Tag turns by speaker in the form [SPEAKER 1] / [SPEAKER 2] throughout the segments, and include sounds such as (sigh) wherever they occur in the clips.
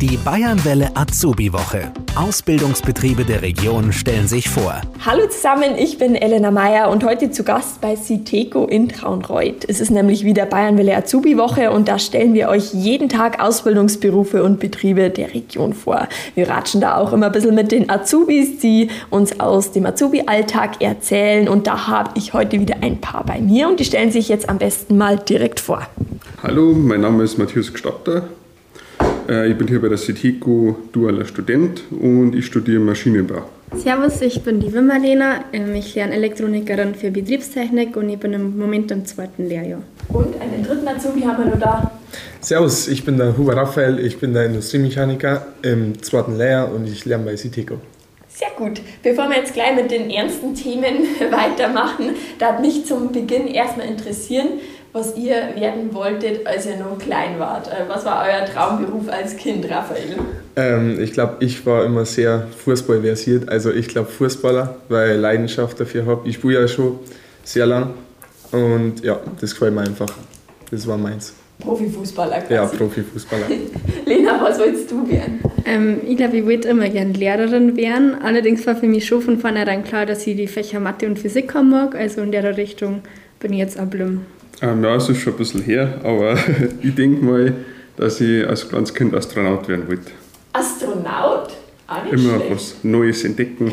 [SPEAKER 1] Die Bayernwelle Azubi-Woche. Ausbildungsbetriebe der Region stellen sich vor.
[SPEAKER 2] Hallo zusammen, ich bin Elena Meyer und heute zu Gast bei Citeco in Traunreuth. Es ist nämlich wieder Bayernwelle Azubi-Woche und da stellen wir euch jeden Tag Ausbildungsberufe und Betriebe der Region vor. Wir ratschen da auch immer ein bisschen mit den Azubis, die uns aus dem Azubi-Alltag erzählen und da habe ich heute wieder ein paar bei mir und die stellen sich jetzt am besten mal direkt vor.
[SPEAKER 3] Hallo, mein Name ist Matthias Gstatter. Äh, ich bin hier bei der CITECO dualer Student und ich studiere Maschinenbau.
[SPEAKER 4] Servus, ich bin die Wimmerlena. Ähm, ich lerne Elektronikerin für Betriebstechnik und ich bin im Moment im zweiten Lehrjahr.
[SPEAKER 2] Und einen dritten Azubi haben wir noch da.
[SPEAKER 5] Servus, ich bin der Huber Raphael, ich bin der Industriemechaniker im zweiten Lehrjahr und ich lerne bei CITECO.
[SPEAKER 2] Sehr gut. Bevor wir jetzt gleich mit den ernsten Themen (laughs) weitermachen, da hat mich zum Beginn erstmal interessieren, was ihr werden wolltet, als ihr noch klein wart. Äh, was war euer Traumberuf als Kind, Raphael?
[SPEAKER 5] Ähm, ich glaube, ich war immer sehr fußballversiert. Also ich glaube Fußballer, weil ich Leidenschaft dafür habe. Ich spiele ja schon sehr lang und ja, das gefällt mir einfach. Das war meins.
[SPEAKER 2] Profifußballer quasi.
[SPEAKER 5] Ja, Profifußballer. (laughs)
[SPEAKER 2] Lena, was wolltest du werden?
[SPEAKER 4] Ähm, ich glaube, ich wollte immer gerne Lehrerin werden. Allerdings war für mich schon von vornherein klar, dass ich die Fächer Mathe und Physik haben mag. Also in der Richtung bin ich jetzt ablim.
[SPEAKER 3] Ähm, ja, es ist schon ein bisschen her, aber (laughs) ich denke mal, dass ich als kleines Kind Astronaut werden wollte.
[SPEAKER 2] Astronaut? Nicht
[SPEAKER 3] Immer
[SPEAKER 2] schlecht.
[SPEAKER 3] was Neues entdecken.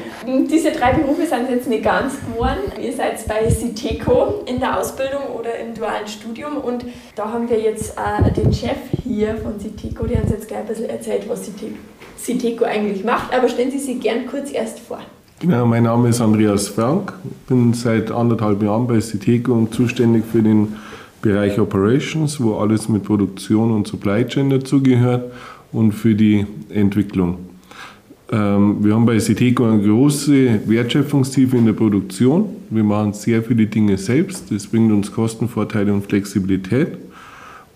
[SPEAKER 2] Diese drei Berufe sind jetzt nicht ganz geworden. Ihr seid bei Citeco in der Ausbildung oder im dualen Studium und da haben wir jetzt äh, den Chef hier von Citeco, der uns jetzt gleich ein bisschen erzählt, was Cite- Citeco eigentlich macht. Aber stellen Sie sich gern kurz erst vor.
[SPEAKER 6] Genau, mein Name ist Andreas Frank, bin seit anderthalb Jahren bei Citeco und zuständig für den Bereich Operations, wo alles mit Produktion und Supply Chain dazugehört und für die Entwicklung. Ähm, wir haben bei Citeco eine große Wertschöpfungstiefe in der Produktion. Wir machen sehr viele Dinge selbst, das bringt uns Kostenvorteile und Flexibilität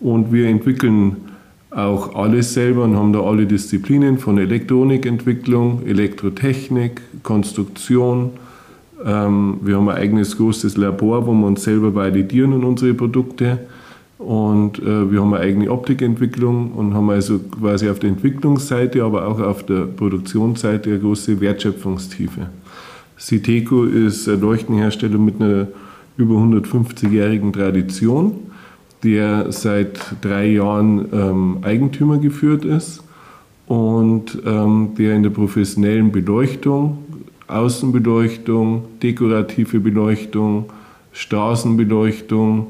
[SPEAKER 6] und wir entwickeln auch alles selber und haben da alle Disziplinen von Elektronikentwicklung, Elektrotechnik, Konstruktion. Ähm, wir haben ein eigenes großes Labor, wo wir uns selber validieren in unsere Produkte. Und äh, wir haben eine eigene Optikentwicklung und haben also quasi auf der Entwicklungsseite, aber auch auf der Produktionsseite eine große Wertschöpfungstiefe. Citeco ist ein Leuchtenhersteller mit einer über 150-jährigen Tradition der seit drei Jahren ähm, Eigentümer geführt ist und ähm, der in der professionellen Beleuchtung, Außenbeleuchtung, dekorative Beleuchtung, Straßenbeleuchtung,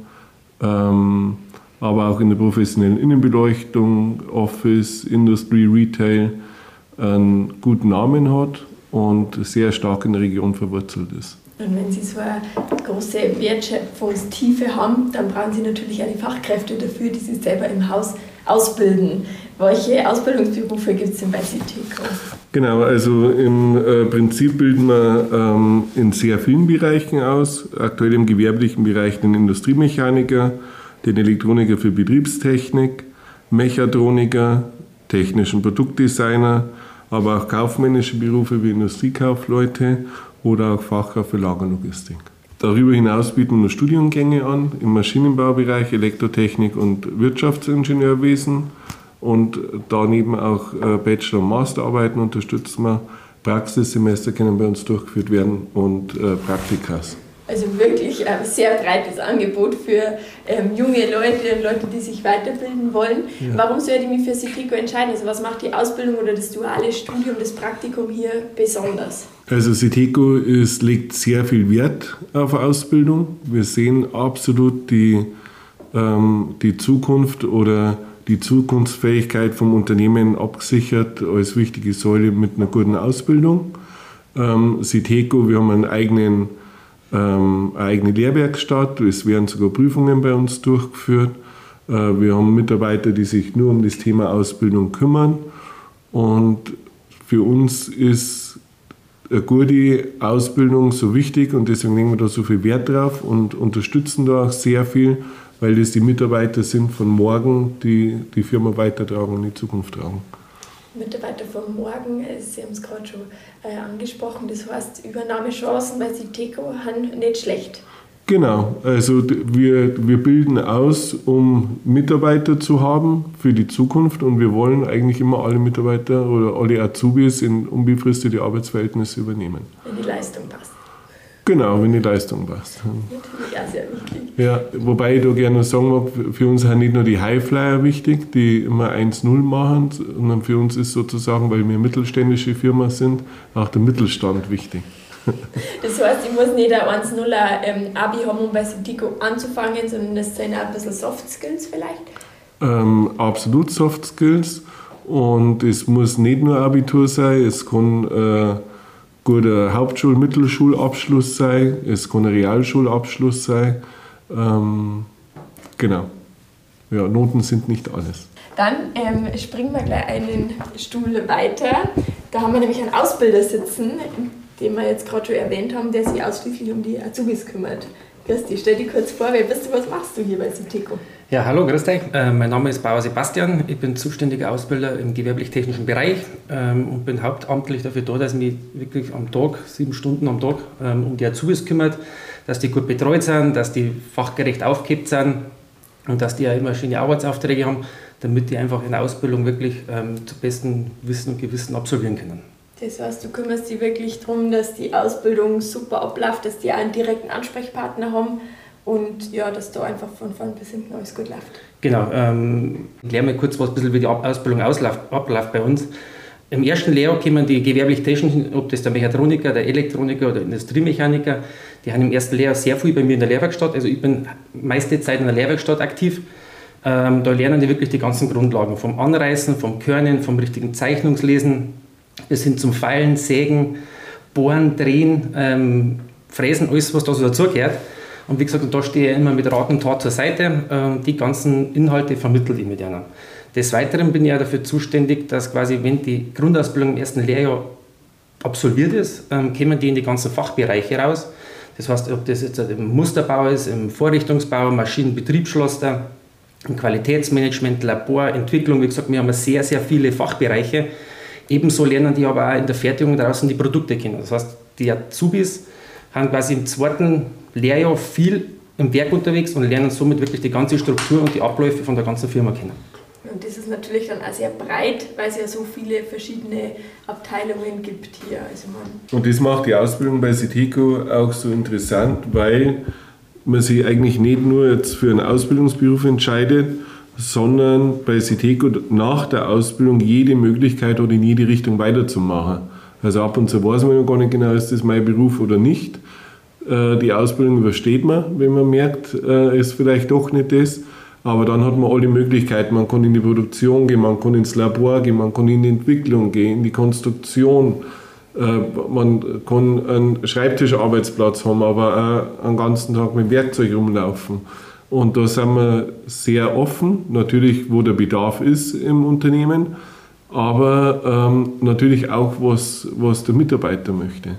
[SPEAKER 6] ähm, aber auch in der professionellen Innenbeleuchtung, Office, Industry, Retail einen guten Namen hat und sehr stark in der Region verwurzelt ist.
[SPEAKER 2] Und wenn Sie so eine große Wertschöpfungstiefe haben, dann brauchen Sie natürlich auch die Fachkräfte dafür, die Sie selber im Haus ausbilden. Welche Ausbildungsberufe gibt es denn bei Citeco?
[SPEAKER 6] Genau, also im äh, Prinzip bilden wir ähm, in sehr vielen Bereichen aus. Aktuell im gewerblichen Bereich den Industriemechaniker, den Elektroniker für Betriebstechnik, Mechatroniker, technischen Produktdesigner, aber auch kaufmännische Berufe wie Industriekaufleute oder auch Fachkraft für Lagerlogistik. Darüber hinaus bieten wir Studiengänge an im Maschinenbaubereich, Elektrotechnik und Wirtschaftsingenieurwesen und daneben auch äh, Bachelor- und Masterarbeiten unterstützen wir. Praxissemester können bei uns durchgeführt werden und äh, Praktikas.
[SPEAKER 2] Also wirklich ein sehr breites Angebot für ähm, junge Leute und Leute, die sich weiterbilden wollen.
[SPEAKER 6] Ja.
[SPEAKER 2] Warum sollte ich mich für Citeco entscheiden? Also was macht die Ausbildung oder das duale Studium, das Praktikum hier besonders?
[SPEAKER 6] Also Citeco ist, legt sehr viel Wert auf Ausbildung. Wir sehen absolut die, ähm, die Zukunft oder die Zukunftsfähigkeit vom Unternehmen abgesichert als wichtige Säule mit einer guten Ausbildung. Ähm, Citeco, wir haben einen eigenen, ähm, eine eigene Lehrwerkstatt, es werden sogar Prüfungen bei uns durchgeführt. Äh, wir haben Mitarbeiter, die sich nur um das Thema Ausbildung kümmern. Und für uns ist eine gute Ausbildung so wichtig und deswegen legen wir da so viel Wert drauf und unterstützen da auch sehr viel, weil das die Mitarbeiter sind von morgen, die die Firma weitertragen und in die Zukunft tragen.
[SPEAKER 2] Mitarbeiter von morgen, äh, Sie haben es gerade schon äh, angesprochen, das heißt Übernahmechancen bei Citeco haben nicht schlecht.
[SPEAKER 6] Genau, also wir, wir bilden aus, um Mitarbeiter zu haben für die Zukunft und wir wollen eigentlich immer alle Mitarbeiter oder alle Azubis in unbefristete Arbeitsverhältnisse übernehmen.
[SPEAKER 2] Wenn die Leistung passt.
[SPEAKER 6] Genau, wenn die Leistung passt.
[SPEAKER 2] Natürlich wichtig.
[SPEAKER 6] Ja, wobei ich da gerne sagen mag, für uns sind nicht nur die Highflyer wichtig, die immer 1-0 machen, sondern für uns ist sozusagen, weil wir mittelständische Firma sind, auch der Mittelstand wichtig. (laughs)
[SPEAKER 2] Das heißt, ich muss nicht ein 1-0er ähm, Abi haben, um bei Sitico anzufangen, sondern das sind auch ein bisschen Soft Skills vielleicht?
[SPEAKER 6] Ähm, absolut Soft Skills. Und es muss nicht nur Abitur sein, es kann äh, guter Hauptschul-, Mittelschulabschluss sein, es kann ein Realschulabschluss sein. Ähm, genau. Ja, Noten sind nicht alles.
[SPEAKER 2] Dann ähm, springen wir gleich einen Stuhl weiter. Da haben wir nämlich einen Ausbilder sitzen, den wir jetzt gerade schon erwähnt haben, der sich ausschließlich um die Azubis kümmert. Christi, stell dich kurz vor, wer bist du, was machst du hier bei Siteco?
[SPEAKER 7] Ja, hallo, grüß dich. Äh, mein Name ist Bauer Sebastian. Ich bin zuständiger Ausbilder im gewerblich-technischen Bereich ähm, und bin hauptamtlich dafür da, dass ich mich wirklich am Tag, sieben Stunden am Tag, ähm, um die Azubis kümmert, dass die gut betreut sind, dass die fachgerecht aufgehebt sind und dass die ja immer schöne Arbeitsaufträge haben, damit die einfach in der Ausbildung wirklich ähm, zu bestem Wissen und Gewissen absolvieren können.
[SPEAKER 2] Das heißt, du kümmerst dich wirklich darum, dass die Ausbildung super abläuft, dass die einen direkten Ansprechpartner haben und ja, dass da einfach von vorn bis hinten alles gut läuft.
[SPEAKER 7] Genau, ähm, ich lerne mal kurz was ein bisschen, wie die Ausbildung ausläuft, abläuft bei uns. Im ersten Lehrjahr kommen die gewerblich-technischen, ob das der Mechatroniker, der Elektroniker oder Industriemechaniker, die haben im ersten Lehrjahr sehr viel bei mir in der Lehrwerkstatt. Also ich bin meiste Zeit in der Lehrwerkstatt aktiv. Ähm, da lernen die wirklich die ganzen Grundlagen vom Anreißen, vom Körnen, vom richtigen Zeichnungslesen, bis hin zum Feilen, Sägen, Bohren, Drehen, ähm, Fräsen, alles, was da so dazugehört. Und wie gesagt, da stehe ich immer mit Rat und Tat zur Seite. Äh, die ganzen Inhalte vermittelt ich mit ihnen. Des Weiteren bin ich auch dafür zuständig, dass quasi, wenn die Grundausbildung im ersten Lehrjahr absolviert ist, ähm, kommen die in die ganzen Fachbereiche raus. Das heißt, ob das jetzt im Musterbau ist, im Vorrichtungsbau, Maschinenbetriebsschloster, im Qualitätsmanagement, Labor, Entwicklung, wie gesagt, wir haben sehr, sehr viele Fachbereiche Ebenso lernen die aber auch in der Fertigung draußen die Produkte kennen. Das heißt, die Azubis haben quasi im zweiten Lehrjahr viel im Werk unterwegs und lernen somit wirklich die ganze Struktur und die Abläufe von der ganzen Firma kennen.
[SPEAKER 2] Und das ist natürlich dann auch sehr breit, weil es ja so viele verschiedene Abteilungen gibt hier. Also
[SPEAKER 6] und das macht die Ausbildung bei Citeco auch so interessant, weil man sich eigentlich nicht nur jetzt für einen Ausbildungsberuf entscheidet, sondern bei Siteco nach der Ausbildung jede Möglichkeit hat, in jede Richtung weiterzumachen. Also ab und zu weiß man ja gar nicht genau, ist das mein Beruf oder nicht. Äh, die Ausbildung übersteht man, wenn man merkt, äh, ist vielleicht doch nicht das. Aber dann hat man alle Möglichkeiten. Man kann in die Produktion gehen, man kann ins Labor gehen, man kann in die Entwicklung gehen, in die Konstruktion. Äh, man kann einen Schreibtischarbeitsplatz haben, aber auch einen ganzen Tag mit Werkzeug rumlaufen. Und da sind wir sehr offen, natürlich, wo der Bedarf ist im Unternehmen, aber ähm, natürlich auch, was, was der Mitarbeiter möchte.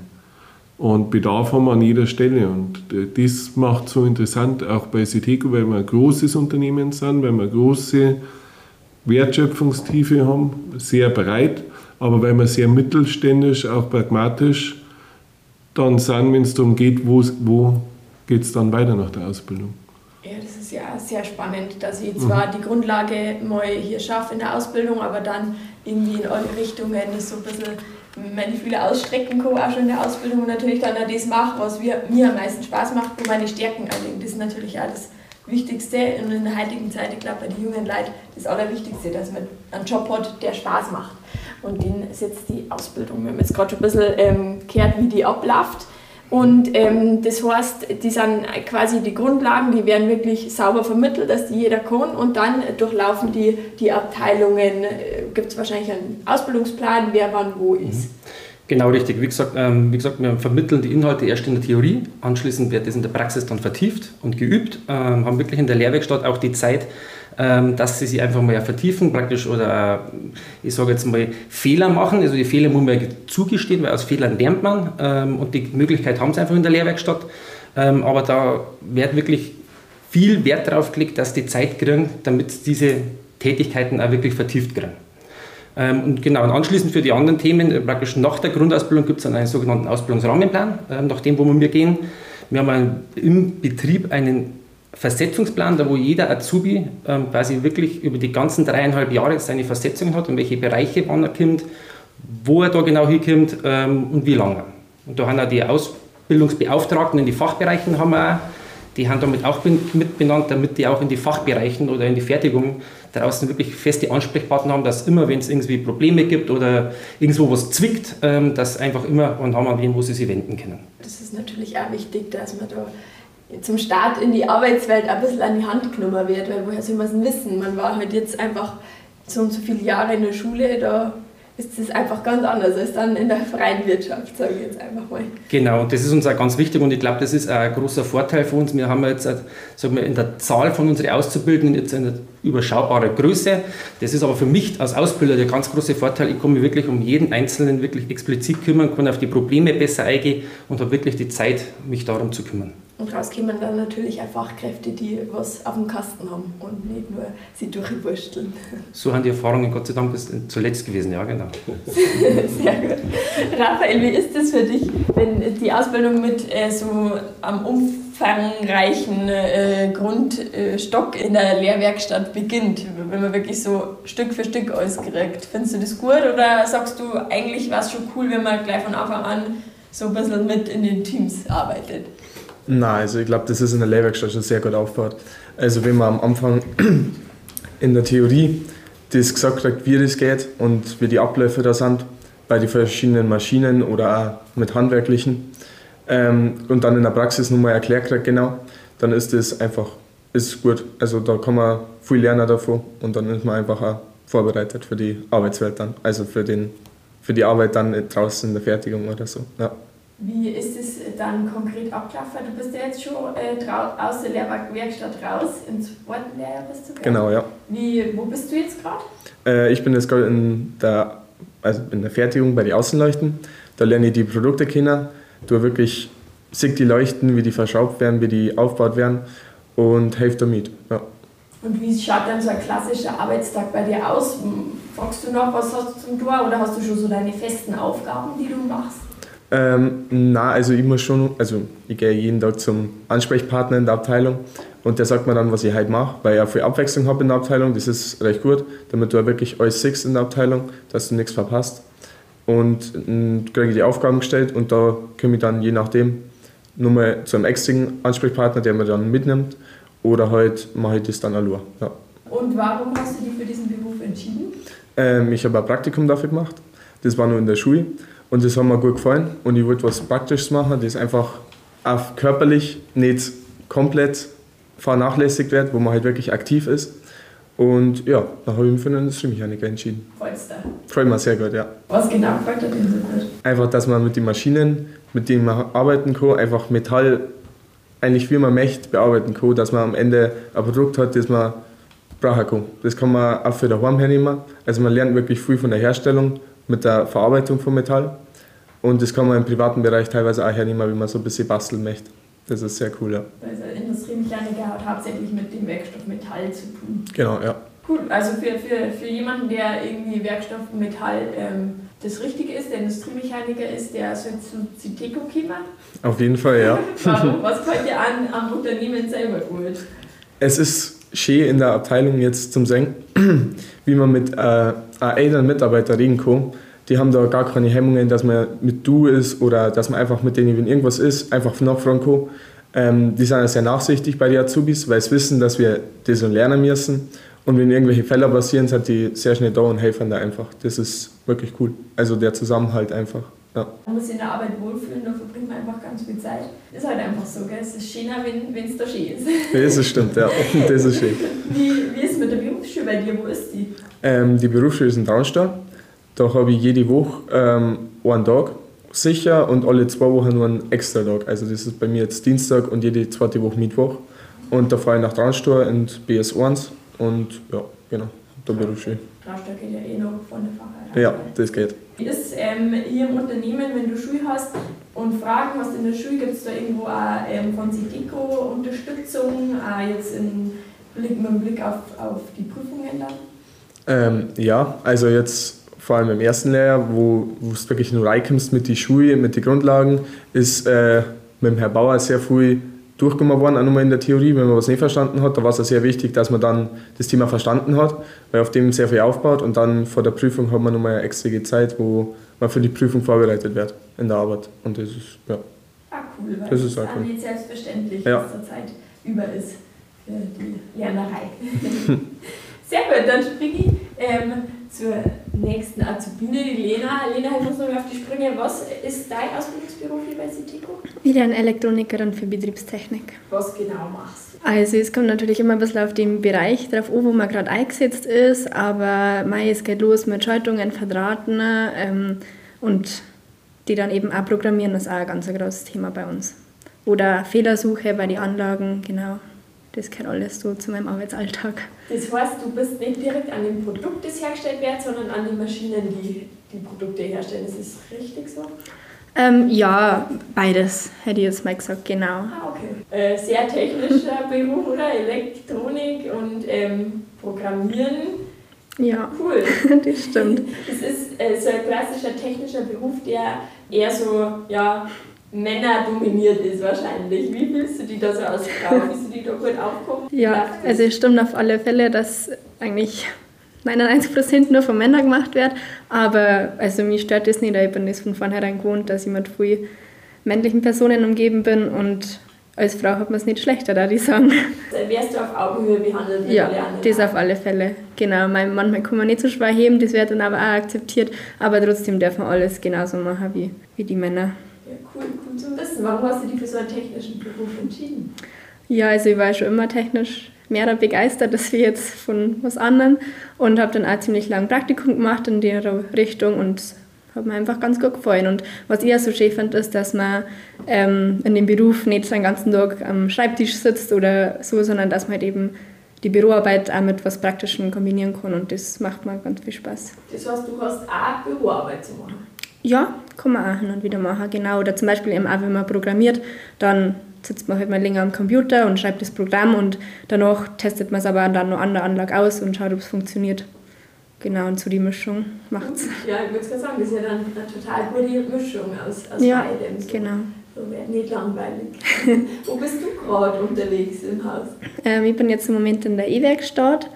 [SPEAKER 6] Und Bedarf haben wir an jeder Stelle. Und das macht so interessant, auch bei Siteco, weil wir ein großes Unternehmen sind, weil wir eine große Wertschöpfungstiefe haben, sehr breit, aber weil wir sehr mittelständisch, auch pragmatisch dann sind, wenn es darum geht, wo, wo geht es dann weiter nach der Ausbildung.
[SPEAKER 2] Ja, das ist ja sehr spannend, dass ich zwar mhm. die Grundlage mal hier schaffe in der Ausbildung, aber dann irgendwie in alle Richtungen das so ein bisschen meine Gefühle ausstrecken kann, auch schon in der Ausbildung und natürlich dann auch das mache, was mir, mir am meisten Spaß macht, wo meine Stärken anliegen. Das ist natürlich auch das Wichtigste und in der heutigen Zeit, ich glaube bei den jungen Leuten, das Allerwichtigste, dass man einen Job hat, der Spaß macht. Und den setzt die Ausbildung. Wir haben jetzt gerade schon ein bisschen ähm, gehört, wie die abläuft. Und ähm, das heißt, die sind quasi die Grundlagen, die werden wirklich sauber vermittelt, dass die jeder kann. Und dann durchlaufen die, die Abteilungen, äh, gibt es wahrscheinlich einen Ausbildungsplan, wer wann wo mhm.
[SPEAKER 7] Genau richtig. Wie gesagt, ähm, wie gesagt, wir vermitteln die Inhalte erst in der Theorie, anschließend wird das in der Praxis dann vertieft und geübt, ähm, haben wirklich in der Lehrwerkstatt auch die Zeit, ähm, dass sie sich einfach mal vertiefen praktisch oder äh, ich sage jetzt mal Fehler machen. Also die Fehler muss man zugestehen, weil aus Fehlern lernt man ähm, und die Möglichkeit haben sie einfach in der Lehrwerkstatt. Ähm, aber da wird wirklich viel Wert darauf gelegt, dass die Zeit kriegen, damit diese Tätigkeiten auch wirklich vertieft kriegen. Und genau, und anschließend für die anderen Themen, äh, praktisch nach der Grundausbildung gibt es einen sogenannten Ausbildungsrahmenplan, nach dem, wo wir gehen Wir haben einen, im Betrieb einen Versetzungsplan, da wo jeder Azubi ähm, quasi wirklich über die ganzen dreieinhalb Jahre seine Versetzung hat und welche Bereiche wann er kommt, wo er da genau hinkommt ähm, und wie lange. Und da haben auch die Ausbildungsbeauftragten in die Fachbereichen haben wir auch, die haben damit auch mit benannt, damit die auch in die Fachbereichen oder in die Fertigung draußen wirklich feste Ansprechpartner haben, dass immer, wenn es irgendwie Probleme gibt oder irgendwo was zwickt, ähm, dass einfach immer einen haben wen, wo sie sich wenden können.
[SPEAKER 2] Das ist natürlich auch wichtig, dass man da zum Start in die Arbeitswelt ein bisschen an die Hand genommen wird, weil woher soll man es wissen? Man war halt jetzt einfach so und so viele Jahre in der Schule, da ist es einfach ganz anders als dann in der freien Wirtschaft, sage ich jetzt einfach mal.
[SPEAKER 7] Genau, und das ist uns auch ganz wichtig und ich glaube, das ist ein großer Vorteil für uns. Wir haben jetzt sagen wir, in der Zahl von unseren Auszubildenden jetzt eine überschaubare Größe. Das ist aber für mich als Ausbilder der ganz große Vorteil. Ich komme wirklich um jeden Einzelnen wirklich explizit kümmern, kann auf die Probleme besser eingehen und habe wirklich die Zeit, mich darum zu kümmern.
[SPEAKER 2] Und rauskommen dann natürlich auch Fachkräfte, die was auf dem Kasten haben und nicht nur sie durchwursteln. (laughs)
[SPEAKER 7] So haben die Erfahrungen Gott sei Dank bis zuletzt gewesen, ja genau. (laughs)
[SPEAKER 2] Sehr gut. Raphael, wie ist das für dich, wenn die Ausbildung mit äh, so am umfangreichen äh, Grundstock in der Lehrwerkstatt beginnt, wenn man wirklich so Stück für Stück alles kriegt? Findest du das gut oder sagst du, eigentlich war es schon cool, wenn man gleich von Anfang an so ein bisschen mit in den Teams arbeitet?
[SPEAKER 5] Nein, also ich glaube, das ist in der Lehrwerkstatt schon sehr gut aufgebaut. Also wenn man am Anfang (clears throat) in der Theorie das gesagt kriegt, wie das geht und wie die Abläufe da sind, bei den verschiedenen Maschinen oder auch mit handwerklichen ähm, und dann in der Praxis nochmal erklärt kriegt genau, dann ist das einfach ist gut. Also da kann man viel lernen davon und dann ist man einfach auch vorbereitet für die Arbeitswelt dann, also für, den, für die Arbeit dann draußen in der Fertigung oder so. Ja.
[SPEAKER 2] Wie ist es dann konkret abgelaufen? Du bist ja jetzt schon äh, aus der Lehrwerkstatt raus, ins zweiten Lehrjahr bist du.
[SPEAKER 5] Genau, ja.
[SPEAKER 2] Wie, wo bist du jetzt gerade?
[SPEAKER 5] Äh, ich bin jetzt gerade in der, also in der Fertigung bei den Außenleuchten. Da lerne ich die Produkte kennen, du wirklich sehe die Leuchten, wie die verschraubt werden, wie die aufgebaut werden und helfe damit. Ja.
[SPEAKER 2] Und wie schaut dann so ein klassischer Arbeitstag bei dir aus? Fragst du noch, was hast du zum Tor oder hast du schon so deine festen Aufgaben, die du machst?
[SPEAKER 5] Ähm, na, also ich muss schon, also ich gehe jeden Tag zum Ansprechpartner in der Abteilung und der sagt mir dann, was ich heute mache, weil ich auch viel Abwechslung habe in der Abteilung. Das ist recht gut, damit du auch wirklich alles siehst in der Abteilung, dass du nichts verpasst. Und dann kriege ich die Aufgaben gestellt und da komme ich dann je nachdem nochmal zu einem externen Ansprechpartner, der mir dann mitnimmt oder halt mache ich das dann allein. Ja.
[SPEAKER 2] Und warum hast du dich für diesen Beruf entschieden?
[SPEAKER 5] Ähm, ich habe ein Praktikum dafür gemacht. Das war nur in der Schule und das hat mir gut gefallen und ich wollte was Praktisches machen, das einfach auch körperlich nicht komplett vernachlässigt wird, wo man halt wirklich aktiv ist. Und ja, da habe ich mich für eine Industriemechaniker entschieden.
[SPEAKER 2] Freust du?
[SPEAKER 5] Freut mich sehr gut, ja.
[SPEAKER 2] Was genau gefällt dir denn so gut?
[SPEAKER 5] Einfach, dass man mit den Maschinen, mit denen man arbeiten kann, einfach Metall eigentlich wie man möchte bearbeiten kann, dass man am Ende ein Produkt hat, das man brauchen kann. Das kann man auch für daheim hernehmen. Also man lernt wirklich viel von der Herstellung mit der Verarbeitung von Metall. Und das kann man im privaten Bereich teilweise auch hernehmen, wie man so ein bisschen basteln möchte. Das ist sehr cool, ja.
[SPEAKER 2] Also Industriemechaniker hat hauptsächlich mit dem Werkstoff Metall zu tun.
[SPEAKER 5] Genau, ja.
[SPEAKER 2] Cool, also für, für, für jemanden, der irgendwie Werkstoff Metall ähm, das Richtige ist, der Industriemechaniker ist, der soll zu Citeco kommen.
[SPEAKER 5] Auf jeden Fall, ja. (laughs)
[SPEAKER 2] Warum? Was gefällt dir an, am Unternehmen selber gut?
[SPEAKER 5] Es ist schön in der Abteilung jetzt zum Singen, (clears throat) wie man mit äh, älteren Mitarbeitern reden kann. Die haben da gar keine Hemmungen, dass man mit du ist oder dass man einfach mit denen, wenn irgendwas ist, einfach nachfragen kann. Ähm, die sind sehr nachsichtig bei den Azubis, weil sie wissen, dass wir das lernen müssen. Und wenn irgendwelche Fälle passieren, sind die sehr schnell da und helfen da einfach. Das ist wirklich cool. Also der Zusammenhalt einfach. Ja.
[SPEAKER 2] Man muss sich in der Arbeit wohlfühlen, da verbringt man einfach ganz viel Zeit. Ist halt einfach so, gell? es ist schöner, wenn es da schön ist. (laughs)
[SPEAKER 5] Das ist stimmt, ja. (laughs) Das ist schön.
[SPEAKER 2] Wie, wie ist es mit der Berufsschule bei dir? Wo ist die?
[SPEAKER 5] Ähm, die Berufsschule ist in Traunstein. Da habe ich jede Woche ähm, einen Tag sicher und alle zwei Wochen nur einen extra Tag. Also das ist bei mir jetzt Dienstag und jede zweite Woche Mittwoch. Und da fahre ich nach Traunstein in BS1 und ja, genau, da Berufsschule.
[SPEAKER 2] Traunstein geht ja eh noch von der Fachheit.
[SPEAKER 5] Ja, das geht.
[SPEAKER 2] Wie ist ähm, hier im Unternehmen, wenn du Schule hast und Fragen hast in der Schule, gibt es da irgendwo auch ähm, von Sideco Unterstützung, auch jetzt in Blick, mit Blick auf, auf die Prüfungen dann?
[SPEAKER 5] Ähm, ja, also jetzt vor allem im ersten Lehrjahr, wo, du wirklich nur reinkommst mit den Schulen, mit den Grundlagen, ist äh, mit dem Herr Bauer sehr viel durchgegangen worden, auch nochmal in der Theorie, wenn man was nicht verstanden hat. Da war es sehr wichtig, dass man dann das Thema verstanden hat, weil auf dem sehr viel aufbaut und dann vor der Prüfung hat man nochmal eine extra Zeit, wo man für die Prüfung vorbereitet wird in der Arbeit. Und das ist, ja.
[SPEAKER 2] Ah, cool, weil
[SPEAKER 5] Das
[SPEAKER 2] das
[SPEAKER 5] ist
[SPEAKER 2] auch
[SPEAKER 5] cool.
[SPEAKER 2] nicht selbstverständlich,
[SPEAKER 5] Ja.
[SPEAKER 2] dass zur Zeit über ist für die Lernerei. (laughs) Sehr gut, dann springe ich ähm, zur nächsten Azubine, die Lena. Lena, ich muss noch mal auf die Sprünge. Was ist dein Ausbildungsberuf hier bei Citeco?
[SPEAKER 4] Wieder eine Elektronikerin für Betriebstechnik.
[SPEAKER 2] Was genau machst du?
[SPEAKER 4] Also es kommt natürlich immer ein bisschen auf den Bereich drauf an, wo man gerade eingesetzt ist, aber mei, es geht los mit Schaltungen, Verdrahten ähm, und die dann eben auch programmieren, das ist auch ein ganz großes Thema bei uns. Oder Fehlersuche bei den Anlagen, genau. Das gehört alles so zu meinem Arbeitsalltag.
[SPEAKER 2] Das heißt, du bist nicht direkt an dem Produkt, das hergestellt wird, sondern an den Maschinen, die die Produkte herstellen. Ist das richtig so?
[SPEAKER 4] Ähm, ja, beides, hätte ich jetzt mal gesagt, genau.
[SPEAKER 2] Ah, okay. Äh, sehr technischer (laughs) Beruf, oder? Elektronik und ähm, Programmieren.
[SPEAKER 4] Ja,
[SPEAKER 2] Cool. (laughs)
[SPEAKER 4] das stimmt.
[SPEAKER 2] Das ist äh, so ein klassischer technischer Beruf, der eher so, ja, Männer dominiert ist wahrscheinlich. Wie fühlst du dich da so als Frau? Bist du dich da gut aufgehoben?
[SPEAKER 4] Ja, also es stimmt auf alle Fälle, dass eigentlich 99% nur von Männern gemacht wird. Aber also mich stört das nicht. Ich bin das von vornherein gewohnt, dass ich mit vielen männlichen Personen umgeben bin. Und als Frau hat man es nicht schlechter, da die sagen.
[SPEAKER 2] Äh, Wärst du auf Augenhöhe behandelt
[SPEAKER 4] Ja,
[SPEAKER 2] alle anderen?
[SPEAKER 4] das auf alle Fälle. Genau, mein- manchmal kann man nicht so schwer heben, das wird dann aber auch akzeptiert. Aber trotzdem darf man alles genauso machen wie, wie die Männer.
[SPEAKER 2] Ja, cool, cool zu wissen. Warum hast du dich für so einen technischen Beruf entschieden?
[SPEAKER 4] Ja, also ich war schon immer technisch mehr begeistert als wie jetzt von was anderem und habe dann auch ziemlich lang Praktikum gemacht in der Richtung und hat mir einfach ganz gut gefallen. Und was ich auch so schön finde, ist, dass man ähm, in dem Beruf nicht den ganzen Tag am Schreibtisch sitzt oder so, sondern dass man halt eben die Büroarbeit auch mit was Praktischem kombinieren kann und das macht mir ganz viel Spaß.
[SPEAKER 2] Das heißt, du hast auch Büroarbeit zu machen.
[SPEAKER 4] Ja, kann man auch hin und wieder machen, genau. Oder zum Beispiel eben auch, wenn man programmiert, dann sitzt man halt mal länger am Computer und schreibt das Programm und danach testet man es aber dann noch an der Anlage aus und schaut, ob es funktioniert. Genau, und so die Mischung macht's. (laughs)
[SPEAKER 2] Ja, ich würde gerade sagen, das ist ja dann eine total gute Mischung aus, aus
[SPEAKER 4] Ja,
[SPEAKER 2] beidem. So.
[SPEAKER 4] genau.
[SPEAKER 2] So wird nicht langweilig. (laughs) Wo bist du gerade unterwegs im Haus?
[SPEAKER 4] Ähm, ich bin jetzt im Moment in der E-Werkstatt.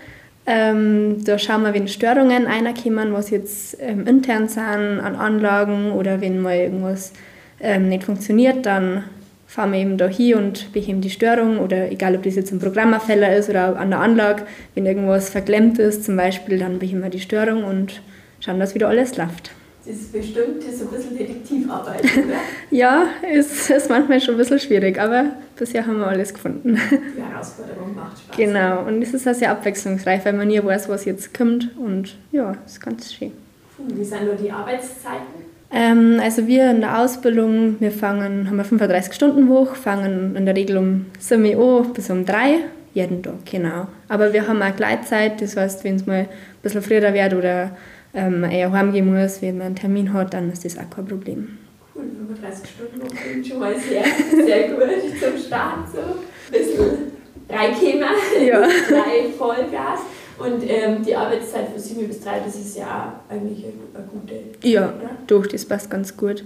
[SPEAKER 4] Ähm, da schauen wir, wenn Störungen reinkommen, was jetzt ähm, intern sind an Anlagen oder wenn mal irgendwas ähm, nicht funktioniert, dann fahren wir eben da hin und beheben die Störung oder egal, ob das jetzt ein Programmerfehler ist oder an der Anlage, wenn irgendwas verklemmt ist zum Beispiel, dann beheben wir die Störung und schauen, dass wieder alles läuft.
[SPEAKER 2] Das ist bestimmt so ein bisschen Detektivarbeit, oder? (laughs)
[SPEAKER 4] Ja, es ist manchmal schon ein bisschen schwierig, aber bisher haben wir alles gefunden.
[SPEAKER 2] Die Herausforderung macht Spaß.
[SPEAKER 4] Genau, und es ist auch sehr abwechslungsreich, weil man nie weiß, was jetzt kommt. Und ja, ist ganz schön.
[SPEAKER 2] Puh, Wie sind nur die Arbeitszeiten?
[SPEAKER 4] Ähm, also wir in der Ausbildung, wir fangen, haben wir 35 Stunden hoch, fangen in der Regel um 7 Uhr bis um 3 jeden Tag, genau. Aber wir haben auch Gleitzeit, das heißt, wenn es mal ein bisschen früher wird oder ähm, eher heimgehen muss, wenn man einen Termin hat, dann ist das auch kein Problem.
[SPEAKER 2] Cool, 35 Stunden Woche schon mal sehr, sehr gut (laughs) zum Start. So ein bisschen reinkämen,
[SPEAKER 4] Ja. (laughs)
[SPEAKER 2] drei Vollgas. Und ähm, die Arbeitszeit von 7 bis 3, das ist ja eigentlich eine, eine gute
[SPEAKER 4] Ja,
[SPEAKER 2] oder?
[SPEAKER 4] doch, das passt ganz gut.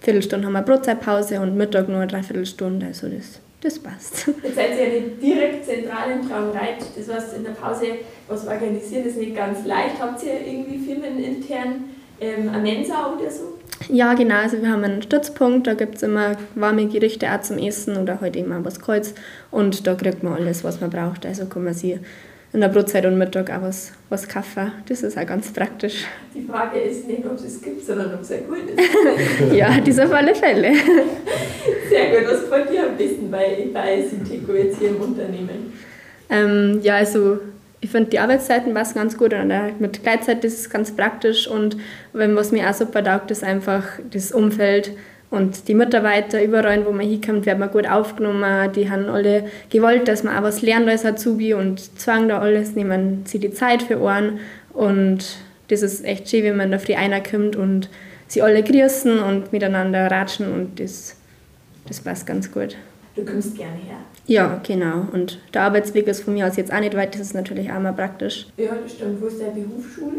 [SPEAKER 4] Viertelstunde haben wir Brotzeitpause und Mittag nur eine Dreiviertelstunde, also das, das passt.
[SPEAKER 2] Jetzt seid ihr ja nicht direkt zentral in Traumreit. Das heißt, in der Pause was organisieren ist nicht ganz leicht. Habt ihr irgendwie firmenintern ähm, eine Mensa oder so?
[SPEAKER 4] Ja, genau. Also wir haben einen Stützpunkt, da gibt es immer warme Gerichte auch zum Essen oder halt eben auch was Kaltes. Und da kriegt man alles, was man braucht. Also kann man sich in der Brotzeit und Mittag auch was, was kaufen. Das ist auch ganz praktisch.
[SPEAKER 2] Die Frage ist nicht, ob es es gibt, sondern ob es ja gut ist. (laughs)
[SPEAKER 4] Ja, das auf alle Fälle.
[SPEAKER 2] Sehr gut. Was gefällt dir am besten bei, bei Sinteco jetzt hier im Unternehmen?
[SPEAKER 4] Ähm, ja, also ich finde die Arbeitszeiten passen ganz gut und mit Gleitzeit ist ganz praktisch und wenn was mir auch super taugt, ist einfach das Umfeld und die Mitarbeiter überall, wo man hinkommt, wird man gut aufgenommen. Die haben alle gewollt, dass man auch was lernt als Azubi und zwang da alles, nehmen sie die Zeit für Ohren und das ist echt schön, wenn man da früh einer kommt und sie alle grüßen und miteinander ratschen und das, das passt ganz gut.
[SPEAKER 2] Du kommst gerne her.
[SPEAKER 4] Ja, genau. Und der Arbeitsweg ist von mir aus jetzt auch nicht weit, das ist natürlich auch mal praktisch.
[SPEAKER 2] Ja, das stimmt. Wo ist deine Berufsschule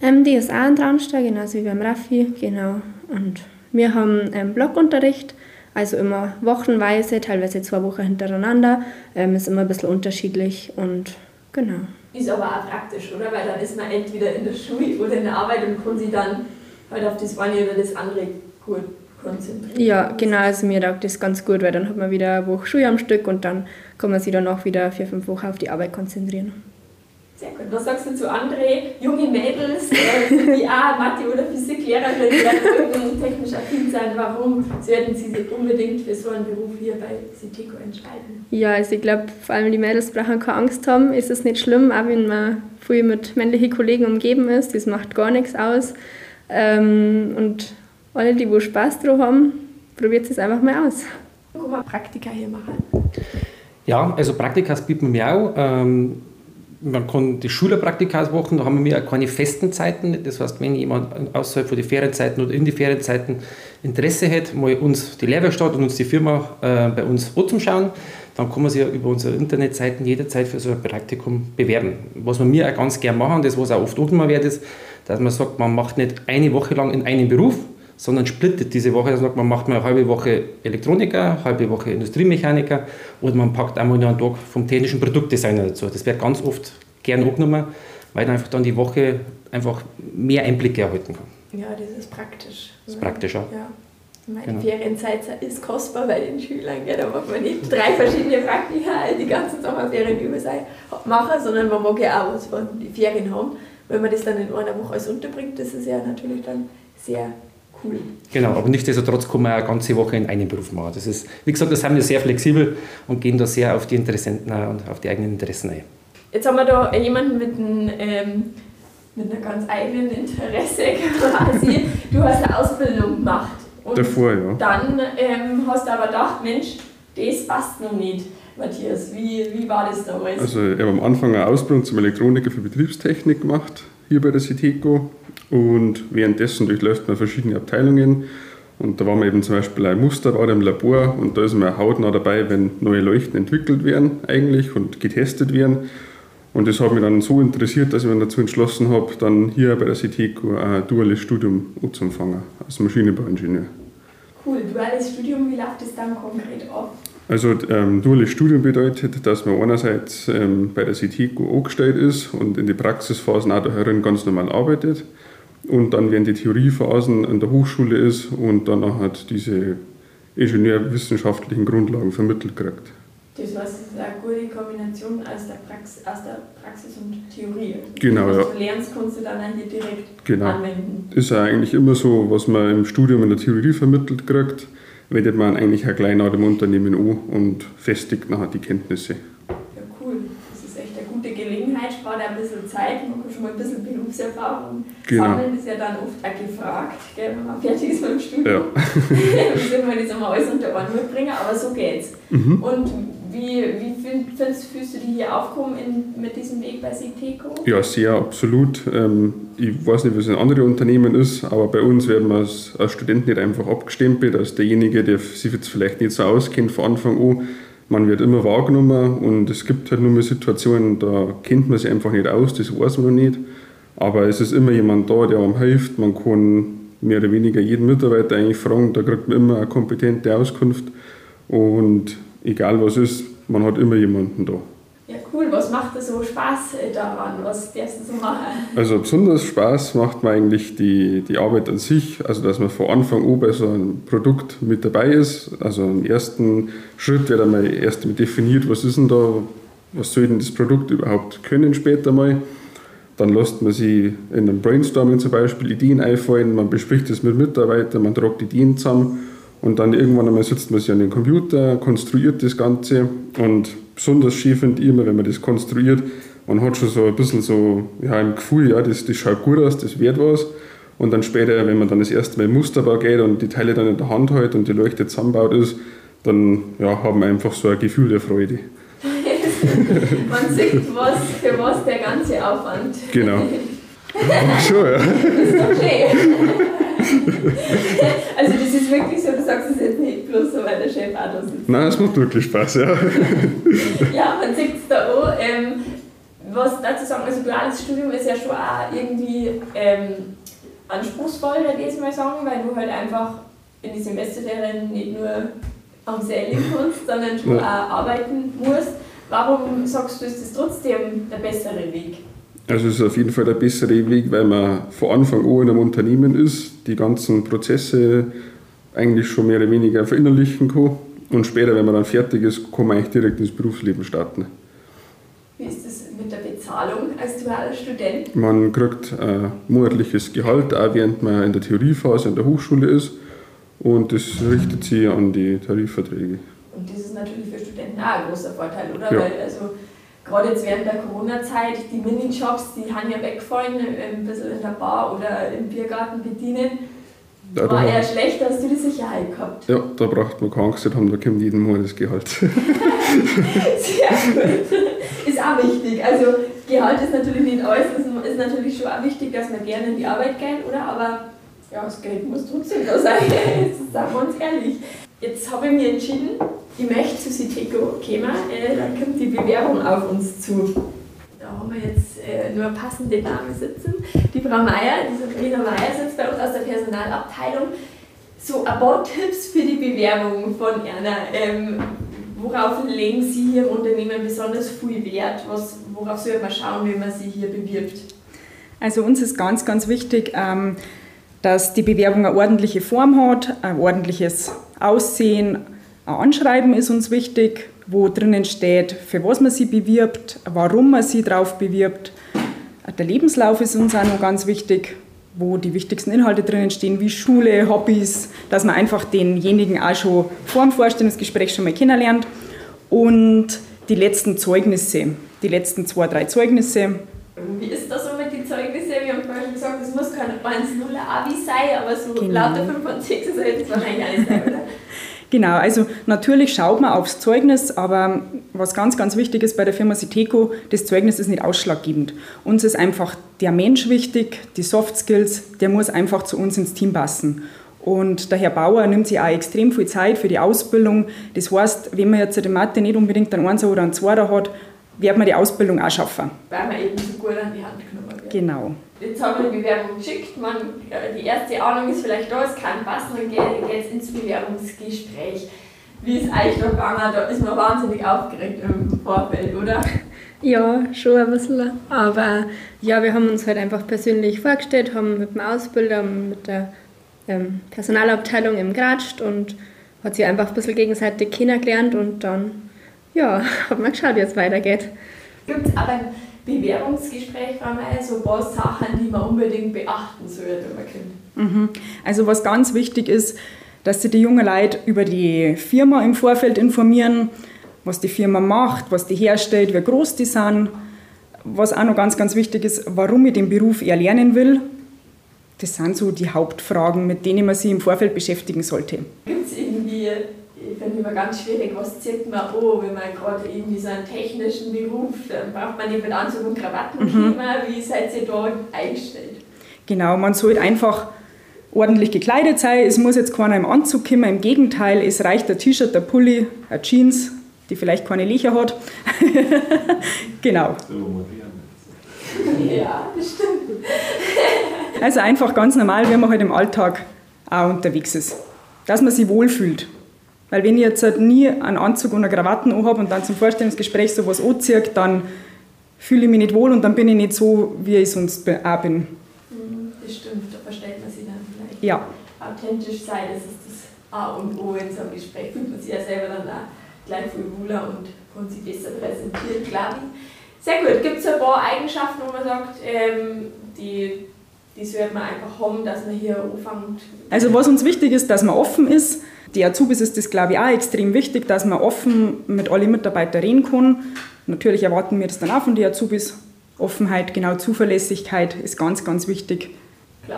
[SPEAKER 2] dann?
[SPEAKER 4] Ähm, die ist auch in Traunstein, genauso wie beim Raffi, genau. Und wir haben ähm, Blockunterricht Also immer wochenweise, teilweise zwei Wochen hintereinander. Ähm, ist immer ein bisschen unterschiedlich und genau.
[SPEAKER 2] Ist aber auch praktisch, oder? Weil dann ist man entweder in der Schule oder in der Arbeit und kann sich dann halt auf das eine oder das andere gut konzentrieren.
[SPEAKER 4] Ja, genau. Also mir taugt das ganz gut, weil dann hat man wieder eine Woche Schule am Stück und dann kann man sich dann auch wieder vier, fünf Wochen auf die Arbeit konzentrieren.
[SPEAKER 2] Sehr gut. Was sagst du zu anderen jungen Mädels, äh, die auch Mathe- oder Physiklehrerin werden wollten, technisch affin sein? Warum sollten sie sich unbedingt für so einen Beruf hier bei Citeco entscheiden?
[SPEAKER 4] Ja, also ich glaube, vor allem die Mädels brauchen keine Angst haben. Ist es nicht schlimm, auch wenn man viel mit männlichen Kollegen umgeben ist. Das macht gar nichts aus. Ähm, und alle, die wo Spaß drauf haben, probiert es einfach mal aus.
[SPEAKER 2] Guck mal, Praktika hier machen.
[SPEAKER 7] Ja, also Praktikas bieten wir auch. Ähm, man kann die Schülerpraktikas machen, da haben wir keine festen Zeiten. Das heißt, wenn jemand außerhalb von den Ferienzeiten oder in die Ferienzeiten Interesse hat, mal uns die Lehrwerkstatt und uns die Firma äh, bei uns anzuschauen, dann kann man sich ja über unsere Internetseiten jederzeit für so ein Praktikum bewerben. Was wir auch ganz gerne machen, das was auch oft angenommen wird, ist, dass man sagt, man macht nicht eine Woche lang in einem Beruf, sondern splittet diese Woche. Also man macht mal eine halbe Woche Elektroniker, eine halbe Woche Industriemechaniker und man packt einmal noch einen Tag vom technischen Produktdesigner dazu. Das wird ganz oft gern angenommen, weil man einfach dann die Woche einfach mehr Einblicke erhalten kann.
[SPEAKER 2] Ja, das ist praktisch.
[SPEAKER 7] Das ist praktisch, ja.
[SPEAKER 2] Meine genau. Ferienzeit ist kostbar bei den Schülern. Gell? Da macht man nicht drei verschiedene Praktika die ganzen Sommerferien über sich machen, sondern man mag ja auch was von den Ferien haben. Wenn man das dann in einer Woche alles unterbringt, das ist ja natürlich dann sehr cool.
[SPEAKER 7] Genau, aber nichtsdestotrotz kann man eine ganze Woche in einem Beruf machen. Das ist, wie gesagt, das haben wir sehr flexibel und gehen da sehr auf die Interessenten und auf die eigenen Interessen ein.
[SPEAKER 2] Jetzt haben wir da jemanden mit, einem, ähm, mit einer ganz eigenen Interesse (laughs) quasi. Du hast eine Ausbildung gemacht.
[SPEAKER 3] Und Davor, ja.
[SPEAKER 2] Dann ähm, hast du aber gedacht, Mensch, das passt noch nicht. Matthias, wie, wie war das damals?
[SPEAKER 3] Also ich habe am Anfang eine Ausbildung zum Elektroniker für Betriebstechnik gemacht, hier bei der Citeco. Und währenddessen durchläuft man verschiedene Abteilungen. Und da war man eben zum Beispiel ein Musterbauer im Labor und da ist man hautnah dabei, wenn neue Leuchten entwickelt werden eigentlich und getestet werden. Und das hat mich dann so interessiert, dass ich mich dazu entschlossen habe, dann hier bei der CITECO ein duales Studium anzufangen, als Maschinenbauingenieur.
[SPEAKER 2] Cool, duales Studium, wie läuft das dann konkret ab?
[SPEAKER 3] Also ähm, duales Studium bedeutet, dass man einerseits ähm, bei der CITECO angestellt ist und in die Praxisphasen auch daherin ganz normal arbeitet und dann während die Theoriephasen an der Hochschule ist und dann auch halt diese ingenieurwissenschaftlichen Grundlagen vermittelt kriegt.
[SPEAKER 2] Das heißt, es ist eine gute Kombination aus der, Prax aus der Praxis und Theorie.
[SPEAKER 3] Genau,
[SPEAKER 2] was
[SPEAKER 3] ja.
[SPEAKER 2] du lernst, kannst du dann hier direkt
[SPEAKER 3] genau.
[SPEAKER 2] anwenden.
[SPEAKER 3] Ist ja eigentlich immer so, was man im Studium in der Theorie vermittelt kriegt, wendet man eigentlich ein klein nach dem Unternehmen an und festigt nachher die Kenntnisse.
[SPEAKER 2] Ja, cool. Das ist echt eine gute Gelegenheit, spart ein bisschen Zeit, man kann schon mal ein bisschen Berufserfahrung
[SPEAKER 3] Genau.
[SPEAKER 2] sammeln. ist ja dann oft auch gefragt, gell, wenn man fertig ist mit dem Studium.
[SPEAKER 3] Ja.
[SPEAKER 2] wie soll man das einmal alles unter einen Hut bringen, aber so geht's.
[SPEAKER 3] Mhm.
[SPEAKER 2] Und wie, wie find, findest, fühlst du dich hier aufgehoben in, mit diesem Weg bei Sigteco?
[SPEAKER 3] Ja, sehr, absolut. Ähm, ich weiß nicht, wie es in anderen Unternehmen ist, aber bei uns werden wir als, als Student nicht einfach abgestempelt, als derjenige, der sich jetzt vielleicht nicht so auskennt von Anfang an. Man wird immer wahrgenommen und es gibt halt nur mal Situationen, da kennt man sich einfach nicht aus, das weiß man noch nicht. Aber es ist immer jemand da, der einem hilft. Man kann mehr oder weniger jeden Mitarbeiter eigentlich fragen, da kriegt man immer eine kompetente Auskunft. Und egal was ist, man hat immer jemanden da.
[SPEAKER 2] Ja, cool. Was macht dir so Spaß äh, daran? Was darfst du so machen?
[SPEAKER 3] Also besonders Spaß macht mir eigentlich die, die Arbeit an sich, also dass man von Anfang an bei so einem Produkt mit dabei ist. Also im ersten Schritt wird einmal erst definiert, was ist denn da, was soll denn das Produkt überhaupt können später mal. Dann lässt man sie in einem Brainstorming zum Beispiel Ideen einfallen, man bespricht es mit Mitarbeitern, man tragt Ideen zusammen und dann irgendwann einmal sitzt man sich an den Computer, konstruiert das Ganze und besonders schön finde ich immer, wenn man das konstruiert, man hat schon so ein bisschen so ja, im Gefühl, ja, das, das schaut gut aus, das wird was. Und dann später, wenn man dann das erste Mal Musterbau geht und die Teile dann in der Hand hält und die Leuchte zusammenbaut ist, dann ja, haben wir einfach so ein Gefühl der Freude. (laughs)
[SPEAKER 2] Man sieht, was, für was der ganze Aufwand.
[SPEAKER 3] Genau. (laughs) schon, ja.
[SPEAKER 2] ist doch schön. (laughs) also das ist wirklich so, du sagst es jetzt nicht bloß so, weil der Chef auch da sitzt.
[SPEAKER 3] Nein, es macht wirklich Spaß, ja.
[SPEAKER 2] Ja, man sieht es da auch. Ähm, was dazu sagen, also duales Studium ist ja schon auch irgendwie ähm, anspruchsvoll, würde ich jetzt mal sagen, weil du halt einfach in die Semesterferien nicht nur am See liegen kannst, sondern schon ja. auch arbeiten musst. Warum sagst du, ist das trotzdem der bessere Weg?
[SPEAKER 3] Also es ist auf jeden Fall der bessere Weg, weil man von Anfang an in einem Unternehmen ist, die ganzen Prozesse eigentlich schon mehr oder weniger verinnerlichen kann und später, wenn man dann fertig ist, kann man eigentlich direkt ins Berufsleben starten.
[SPEAKER 2] Wie ist das mit der Bezahlung als dualer Student?
[SPEAKER 3] Man kriegt ein monatliches Gehalt, auch während man in der Theoriephase in der Hochschule ist und das richtet sich an die Tarifverträge.
[SPEAKER 2] Und das ist natürlich für Studenten auch ein großer Vorteil, oder? Ja. Weil also gerade jetzt während der Corona-Zeit, die Minijobs, die haben ja weggefallen, ein bisschen in der Bar oder im Biergarten bedienen. Ja, war eher schlecht, hast du die Sicherheit gehabt.
[SPEAKER 3] Ja, da braucht man keine Angst haben, da kommt jeden Monat das Gehalt. (laughs) Sehr
[SPEAKER 2] gut. Ist auch wichtig. Also Gehalt ist natürlich nicht alles, es ist natürlich schon auch wichtig, dass man gerne in die Arbeit geht, oder? Aber ja, das Geld muss trotzdem da sein. (laughs) Jetzt sagen wir uns ehrlich. Jetzt habe ich mich entschieden, ich möchte zu Siteco kommen, äh, dann kommt die Bewerbung auf uns zu. Da haben wir jetzt äh, nur passende Namen sitzen. Die Frau Meier, die Sabrina Meier sitzt bei uns aus der Personalabteilung. So ein paar Tipps für die Bewerbung von Erna. Ähm, worauf legen Sie hier im Unternehmen besonders viel Wert? Was, worauf sollte man schauen, wenn man sie hier bewirbt?
[SPEAKER 8] Also uns ist ganz, ganz wichtig, ähm, dass die Bewerbung eine ordentliche Form hat, ein ordentliches Aussehen, ein Anschreiben ist uns wichtig, wo drinnen steht, für was man sie bewirbt, warum man sie drauf bewirbt. Der Lebenslauf ist uns auch noch ganz wichtig, wo die wichtigsten Inhalte drinnen stehen, wie Schule, Hobbys, dass man einfach denjenigen auch schon vor dem Vorstellungsgespräch schon mal kennenlernt. Und die letzten Zeugnisse, die letzten zwei, drei Zeugnisse.
[SPEAKER 2] Wie ist das so mit den Zeugnissen? Wir haben vorhin gesagt, es muss kein 1-0 Abi sein, aber so genau. lauter 5 und 6 ist jetzt wahrscheinlich alles sein, oder?
[SPEAKER 8] Genau, also natürlich schaut man aufs Zeugnis, aber was ganz, ganz wichtig ist bei der Firma Siteco, das Zeugnis ist nicht ausschlaggebend. Uns ist einfach der Mensch wichtig, die Soft Skills, der muss einfach zu uns ins Team passen. Und der Herr Bauer nimmt sich auch extrem viel Zeit für die Ausbildung. Das heißt, wenn man jetzt in Mathe nicht unbedingt einen Einser oder einen Zweier hat, wird man die Ausbildung auch schaffen.
[SPEAKER 2] Weil man eben so gut an die Hand genommen wird.
[SPEAKER 8] Genau.
[SPEAKER 2] Jetzt haben wir die Bewerbung geschickt, man, die erste Ahnung ist vielleicht da, es kann passen, dann geht es ins Bewerbungsgespräch. Wie ist eigentlich da gegangen? Da ist man wahnsinnig aufgeregt im Vorfeld, oder? (laughs)
[SPEAKER 4] Ja, schon ein bisschen. Aber ja, wir haben uns halt einfach persönlich vorgestellt, haben mit dem Ausbilder, mit der ähm, Personalabteilung im geratscht und hat sich einfach ein bisschen gegenseitig kennengelernt und dann, ja, (laughs) hat man geschaut, wie es weitergeht.
[SPEAKER 2] Gibt es aber Bewerbungsgespräch war mal so ein paar Sachen, die man unbedingt beachten sollte, wenn man kommt.
[SPEAKER 8] Mhm. Also was ganz wichtig ist, dass sich die jungen Leute über die Firma im Vorfeld informieren, was die Firma macht, was die herstellt, wie groß die sind. Was auch noch ganz, ganz wichtig ist, warum ich den Beruf erlernen will. Das sind so die Hauptfragen, mit denen man sich im Vorfeld beschäftigen sollte.
[SPEAKER 2] Gibt es ich finde immer ganz schwierig, was zieht man an, wenn man gerade irgendwie so einen technischen Beruf, dann braucht man nicht mit Anzug und Krawatten mhm. Wie seid ihr da eingestellt?
[SPEAKER 8] Genau, man sollte einfach ordentlich gekleidet sein. Es muss jetzt keiner im Anzug kommen, im Gegenteil, es reicht ein T-Shirt, der Pulli, eine Jeans, die vielleicht keine Löcher hat. (laughs) genau.
[SPEAKER 2] Ja, das stimmt.
[SPEAKER 8] also einfach ganz normal, wie man halt im Alltag auch unterwegs ist. Dass man sich wohlfühlt. Weil wenn ich jetzt halt nie einen Anzug und eine Krawatten habe und dann zum Vorstellungsgespräch sowas anziehe, dann fühle ich mich nicht wohl und dann bin ich nicht so, wie ich sonst auch bin.
[SPEAKER 2] Mhm, das stimmt, da verstellt man sich dann vielleicht.
[SPEAKER 8] Ja.
[SPEAKER 2] Authentisch sein, das ist das A und O in so einem Gespräch. Fühlt man sich ja selber dann auch gleich viel wohler und kann sich besser präsentieren, glaube ich. Sehr gut. Gibt es ein paar Eigenschaften, wo man sagt, ähm, die, die sollte man einfach haben, dass man hier anfängt?
[SPEAKER 8] Also was uns wichtig ist, dass man offen ist, die Azubis ist das, glaube ich, auch extrem wichtig, dass man offen mit allen Mitarbeitern reden kann. Natürlich erwarten wir das dann auch von den Azubis. Offenheit, genau Zuverlässigkeit ist ganz, ganz wichtig.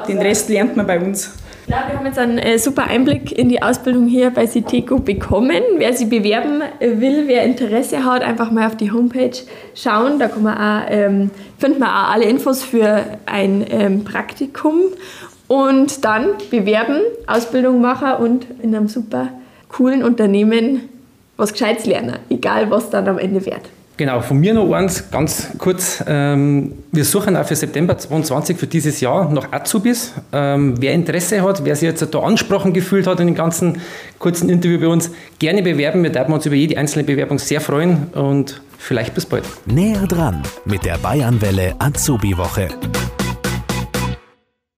[SPEAKER 8] Den Rest lernt man bei uns.
[SPEAKER 2] Ja, wir haben jetzt einen äh, super Einblick in die Ausbildung hier bei Siteco bekommen. Wer sich bewerben will, wer Interesse hat, einfach mal auf die Homepage schauen. Da kann man auch, ähm, findet man auch alle Infos für ein ähm, Praktikum und dann bewerben, Ausbildung machen und in einem super coolen Unternehmen was Gescheites lernen, egal was dann am Ende wird.
[SPEAKER 7] Genau, von mir noch eins, ganz kurz. Ähm, wir suchen auch für September 2022 für dieses Jahr noch Azubis. Ähm, wer Interesse hat, wer sich jetzt da angesprochen gefühlt hat in dem ganzen kurzen Interview bei uns, gerne bewerben. Wir würden uns über jede einzelne Bewerbung sehr freuen und vielleicht bis bald.
[SPEAKER 1] Näher dran mit der Bayernwelle Azubi-Woche.